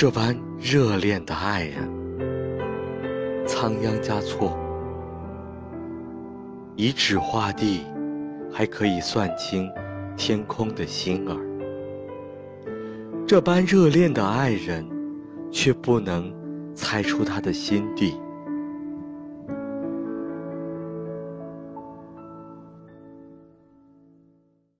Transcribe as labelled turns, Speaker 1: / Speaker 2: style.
Speaker 1: 这般热恋的爱人仓央嘉措。以纸画地还可以算清天空的星儿。这般热恋的爱人却不能猜出他的心地。